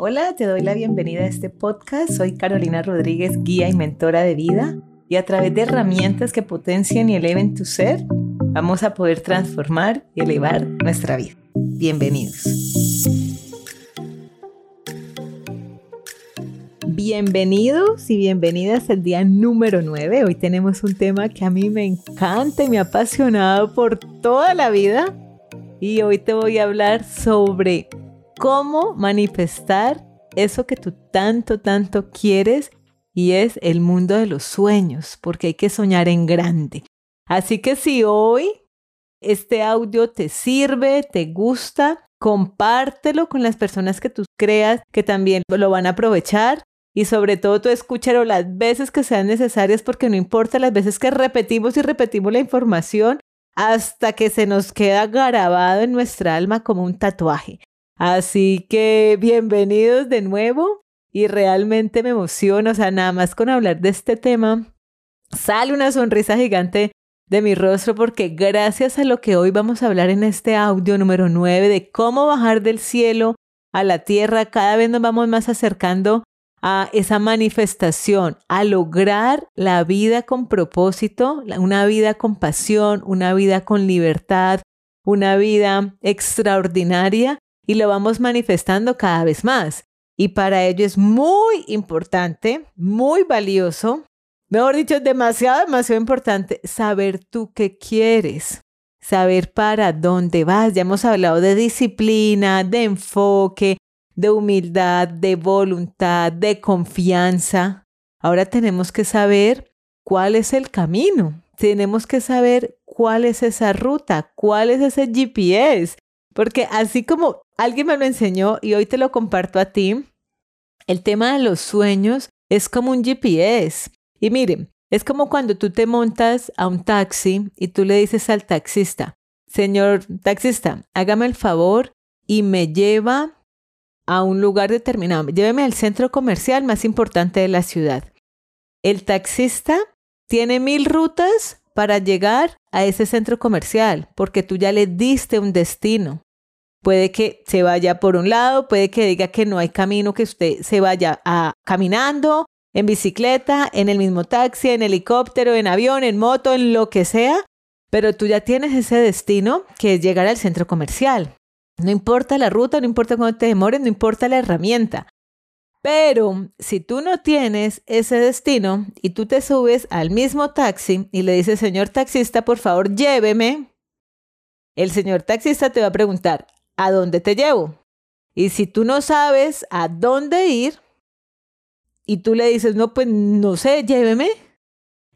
Hola, te doy la bienvenida a este podcast. Soy Carolina Rodríguez, guía y mentora de vida. Y a través de herramientas que potencien y eleven tu ser, vamos a poder transformar y elevar nuestra vida. Bienvenidos. Bienvenidos y bienvenidas al día número 9. Hoy tenemos un tema que a mí me encanta y me ha apasionado por toda la vida. Y hoy te voy a hablar sobre cómo manifestar eso que tú tanto, tanto quieres y es el mundo de los sueños, porque hay que soñar en grande. Así que si hoy este audio te sirve, te gusta, compártelo con las personas que tú creas que también lo van a aprovechar y sobre todo tú escúchalo las veces que sean necesarias porque no importa las veces que repetimos y repetimos la información hasta que se nos queda grabado en nuestra alma como un tatuaje. Así que bienvenidos de nuevo y realmente me emociona, o sea, nada más con hablar de este tema, sale una sonrisa gigante de mi rostro porque gracias a lo que hoy vamos a hablar en este audio número 9 de cómo bajar del cielo a la tierra, cada vez nos vamos más acercando a esa manifestación, a lograr la vida con propósito, una vida con pasión, una vida con libertad, una vida extraordinaria y lo vamos manifestando cada vez más. Y para ello es muy importante, muy valioso, mejor dicho, es demasiado, demasiado importante saber tú qué quieres, saber para dónde vas. Ya hemos hablado de disciplina, de enfoque, de humildad, de voluntad, de confianza. Ahora tenemos que saber cuál es el camino. Tenemos que saber cuál es esa ruta, cuál es ese GPS. Porque así como alguien me lo enseñó y hoy te lo comparto a ti. El tema de los sueños es como un GPS. Y miren, es como cuando tú te montas a un taxi y tú le dices al taxista, señor taxista, hágame el favor y me lleva a un lugar determinado. Lléveme al centro comercial más importante de la ciudad. El taxista tiene mil rutas para llegar a ese centro comercial porque tú ya le diste un destino. Puede que se vaya por un lado, puede que diga que no hay camino, que usted se vaya a, caminando, en bicicleta, en el mismo taxi, en helicóptero, en avión, en moto, en lo que sea, pero tú ya tienes ese destino que es llegar al centro comercial. No importa la ruta, no importa cuánto te demores, no importa la herramienta. Pero si tú no tienes ese destino y tú te subes al mismo taxi y le dices, señor taxista, por favor, lléveme, el señor taxista te va a preguntar, ¿a dónde te llevo? Y si tú no sabes a dónde ir y tú le dices, no, pues no sé, lléveme,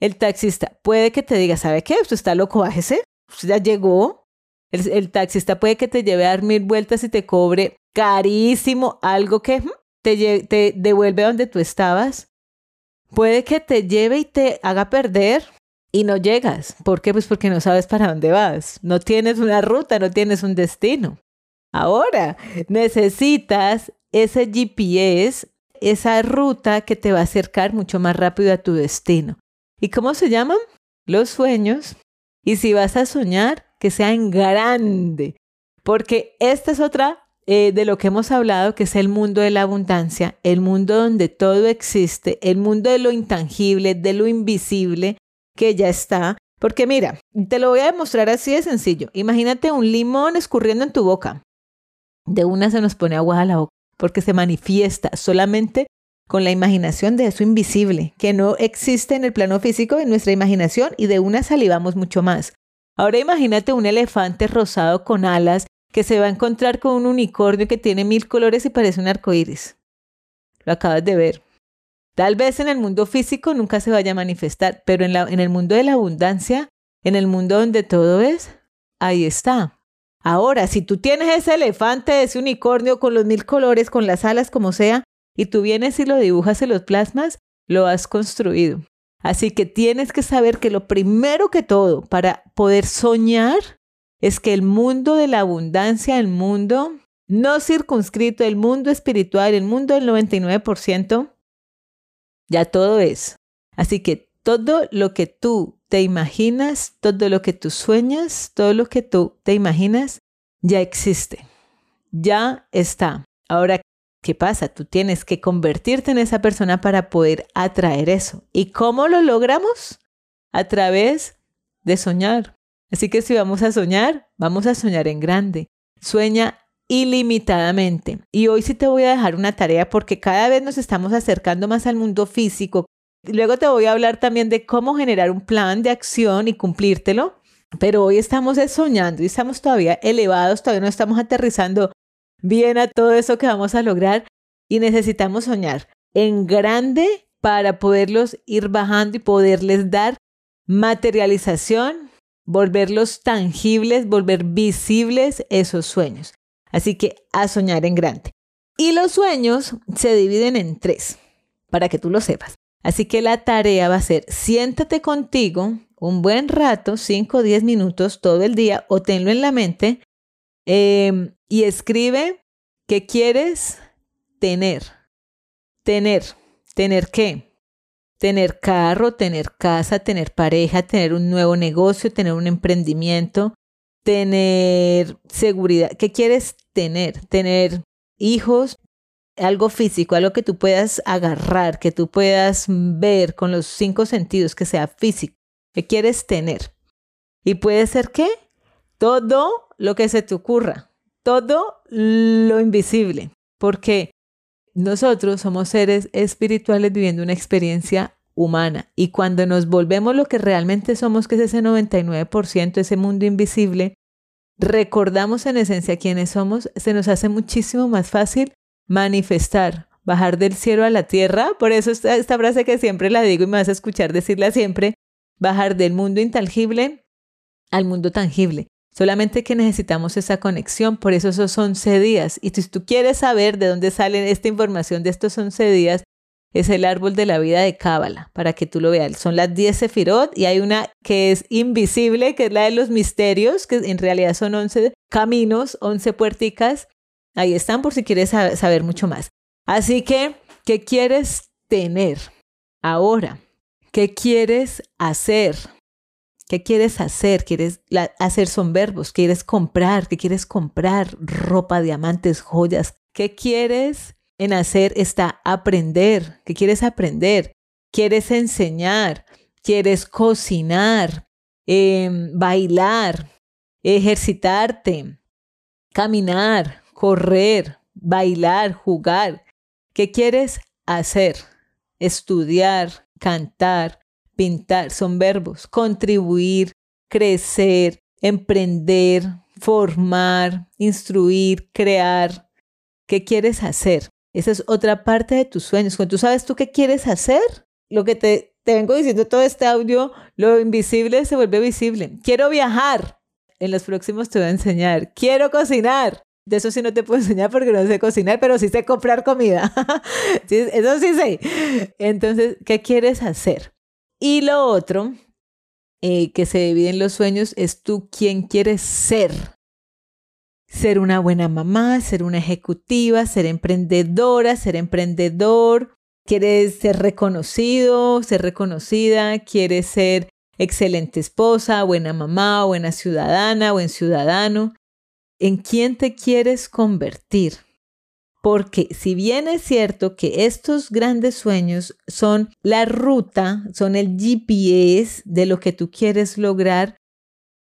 el taxista puede que te diga, ¿sabe qué? Usted está loco, bájese, usted ya llegó. El, taxista puede que te lleve a dar mil vueltas y te cobre carísimo algo que te, te devuelve a donde tú estabas. Puede que te lleve y te haga perder y no llegas. ¿Por qué? Pues porque no sabes para dónde vas. No tienes una ruta, no tienes un destino. Ahora, necesitas ese GPS, esa ruta que te va a acercar mucho más rápido a tu destino. ¿Y cómo se llaman? Los sueños. Y si vas a soñar, que sea en grande. Porque esta es otra eh, de lo que hemos hablado, que es el mundo de la abundancia, el mundo donde todo existe, el mundo de lo intangible, de lo invisible, que ya está. Porque mira, te lo voy a demostrar así de sencillo. Imagínate un limón escurriendo en tu boca de una se nos pone agua a la boca, porque se manifiesta solamente con la imaginación de eso invisible, que no existe en el plano físico de nuestra imaginación y de una salivamos mucho más. Ahora imagínate un elefante rosado con alas que se va a encontrar con un unicornio que tiene mil colores y parece un arco iris. Lo acabas de ver. Tal vez en el mundo físico nunca se vaya a manifestar, pero en, en el mundo de la abundancia, en el mundo donde todo es, ahí está. Ahora, si tú tienes ese elefante, ese unicornio con los mil colores, con las alas como sea, y tú vienes y lo dibujas en los plasmas, lo has construido. Así que tienes que saber que lo primero que todo para poder soñar es que el mundo de la abundancia, el mundo no circunscrito, el mundo espiritual, el mundo del 99%, ya todo es. Así que todo lo que tú te imaginas, todo lo que tú sueñas, todo lo que tú te imaginas, ya existe, ya está. Ahora, ¿qué pasa? Tú tienes que convertirte en esa persona para poder atraer eso. ¿Y cómo lo logramos? A través de soñar. Así que si vamos a soñar, vamos a soñar en grande. Sueña ilimitadamente. Y hoy sí te voy a dejar una tarea porque cada vez nos estamos acercando más al mundo físico. Luego te voy a hablar también de cómo generar un plan de acción y cumplírtelo. Pero hoy estamos soñando y estamos todavía elevados, todavía no estamos aterrizando bien a todo eso que vamos a lograr y necesitamos soñar en grande para poderlos ir bajando y poderles dar materialización, volverlos tangibles, volver visibles esos sueños. Así que a soñar en grande. Y los sueños se dividen en tres, para que tú lo sepas. Así que la tarea va a ser, siéntate contigo un buen rato, 5 o 10 minutos todo el día, o tenlo en la mente, em, y escribe qué quieres tener. Tener. ¿Tener qué? Tener carro, tener casa, tener pareja, tener un nuevo negocio, tener un emprendimiento, tener seguridad. ¿Qué quieres tener? Tener hijos, algo físico, algo que tú puedas agarrar, que tú puedas ver con los cinco sentidos, que sea físico. ¿Qué quieres tener? Y puede ser qué? Todo lo que se te ocurra, todo lo invisible, porque nosotros somos seres espirituales viviendo una experiencia humana. Y cuando nos volvemos lo que realmente somos, que es ese 99%, ese mundo invisible, recordamos en esencia quiénes somos, se nos hace muchísimo más fácil manifestar, bajar del cielo a la tierra. Por eso esta, esta frase que siempre la digo y me vas a escuchar decirla siempre, bajar del mundo intangible al mundo tangible. Solamente que necesitamos esa conexión, por eso esos 11 días. Y si tú quieres saber de dónde sale esta información de estos 11 días, es el árbol de la vida de Cábala, para que tú lo veas. Son las 10 sefirot y hay una que es invisible, que es la de los misterios, que en realidad son 11 caminos, 11 puerticas. Ahí están por si quieres saber mucho más. Así que, ¿qué quieres tener ahora? ¿Qué quieres hacer? ¿Qué quieres hacer? ¿Quieres hacer son verbos? ¿Quieres comprar? ¿Qué quieres comprar? Ropa, diamantes, joyas. ¿Qué quieres en hacer está aprender. ¿Qué quieres aprender? ¿Quieres enseñar? ¿Quieres cocinar? Em, bailar, ejercitarte, caminar, correr, bailar, jugar. ¿Qué quieres hacer? Estudiar, cantar, pintar. Son verbos. Contribuir, crecer, emprender, formar, instruir, crear. ¿Qué quieres hacer? Esa es otra parte de tus sueños. Cuando tú sabes tú qué quieres hacer, lo que te, te vengo diciendo todo este audio, lo invisible se vuelve visible. Quiero viajar. En los próximos te voy a enseñar. Quiero cocinar. De eso sí no te puedo enseñar porque no sé cocinar, pero sí sé comprar comida. eso sí sé. Entonces, ¿qué quieres hacer? Y lo otro eh, que se divide en los sueños es tú quién quieres ser ser una buena mamá, ser una ejecutiva, ser emprendedora, ser emprendedor, quieres ser reconocido, ser reconocida, quieres ser excelente esposa, buena mamá, buena ciudadana, buen ciudadano. ¿En quién te quieres convertir? Porque si bien es cierto que estos grandes sueños son la ruta, son el GPS de lo que tú quieres lograr,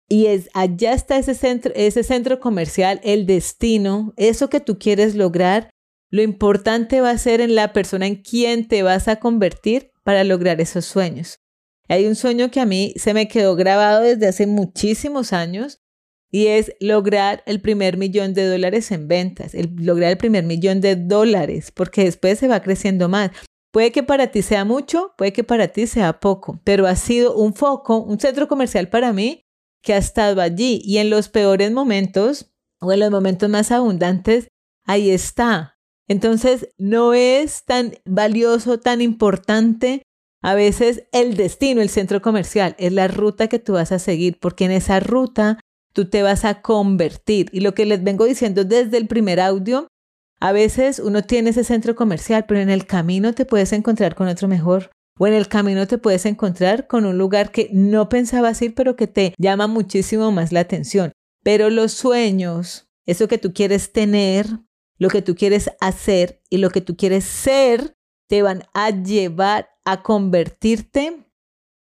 y es, allá está ese centro, ese centro comercial, el destino, eso que tú quieres lograr. Lo importante va a ser en la persona en quien te vas a convertir para lograr esos sueños. Hay un sueño que a mí se me quedó grabado desde hace muchísimos años y es lograr el primer millón de dólares en ventas, el, lograr el primer millón de dólares, porque después se va creciendo más. Puede que para ti sea mucho, puede que para ti sea poco, pero ha sido un foco, un centro comercial para mí que ha estado allí y en los peores momentos o en los momentos más abundantes, ahí está. Entonces, no es tan valioso, tan importante a veces el destino, el centro comercial, es la ruta que tú vas a seguir, porque en esa ruta tú te vas a convertir. Y lo que les vengo diciendo desde el primer audio, a veces uno tiene ese centro comercial, pero en el camino te puedes encontrar con otro mejor o en el camino te puedes encontrar con un lugar que no pensabas ir, pero que te llama muchísimo más la atención. Pero los sueños, eso que tú quieres tener, lo que tú quieres hacer y lo que tú quieres ser te van a llevar a convertirte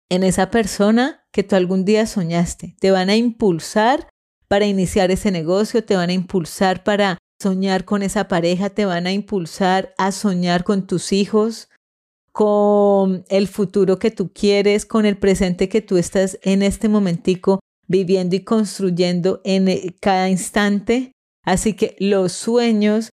en esa persona que tú algún día soñaste. Te van a impulsar para iniciar ese negocio, te van a impulsar para soñar con esa pareja, te van a impulsar a soñar con tus hijos, con el futuro que tú quieres, con el presente que tú estás en este momentico viviendo y construyendo en eh, cada instante. Así que los sueños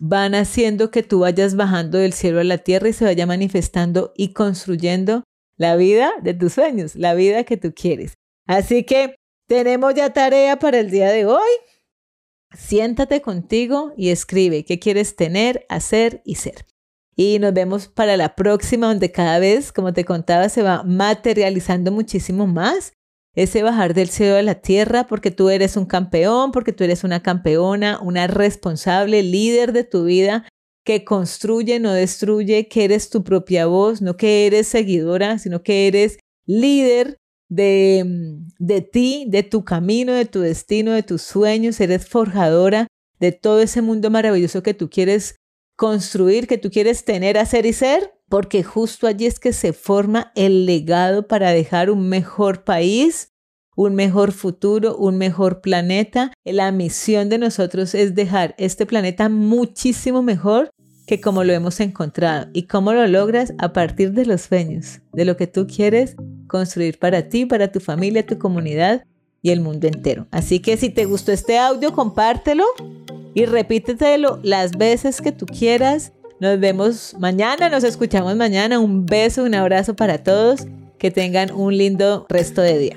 van haciendo que tú vayas bajando del cielo a la tierra y se vaya manifestando y construyendo la vida de tus sueños, la vida que tú quieres. Así que tenemos ya tarea para el día de hoy. Siéntate contigo y escribe qué quieres tener, hacer y ser. Y nos vemos para la próxima, donde cada vez, como te contaba, se va materializando muchísimo más ese bajar del cielo a la tierra, porque tú eres un campeón, porque tú eres una campeona, una responsable, líder de tu vida, que construye, no destruye, que eres tu propia voz, no que eres seguidora, sino que eres líder de, de ti, de tu camino, de tu destino, de tus sueños, eres forjadora de todo ese mundo maravilloso que tú quieres construir, que tú quieres tener, hacer y ser, porque justo allí es que se forma el legado para dejar un mejor país, un mejor futuro, un mejor planeta. La misión de nosotros es dejar este planeta muchísimo mejor que como lo hemos encontrado. ¿Y cómo lo logras? A partir de los sueños, de lo que tú quieres construir para ti, para tu familia, tu comunidad y el mundo entero. Así que si te gustó este audio, compártelo y repítetelo las veces que tú quieras. Nos vemos mañana, nos escuchamos mañana. Un beso, un abrazo para todos. Que tengan un lindo resto de día.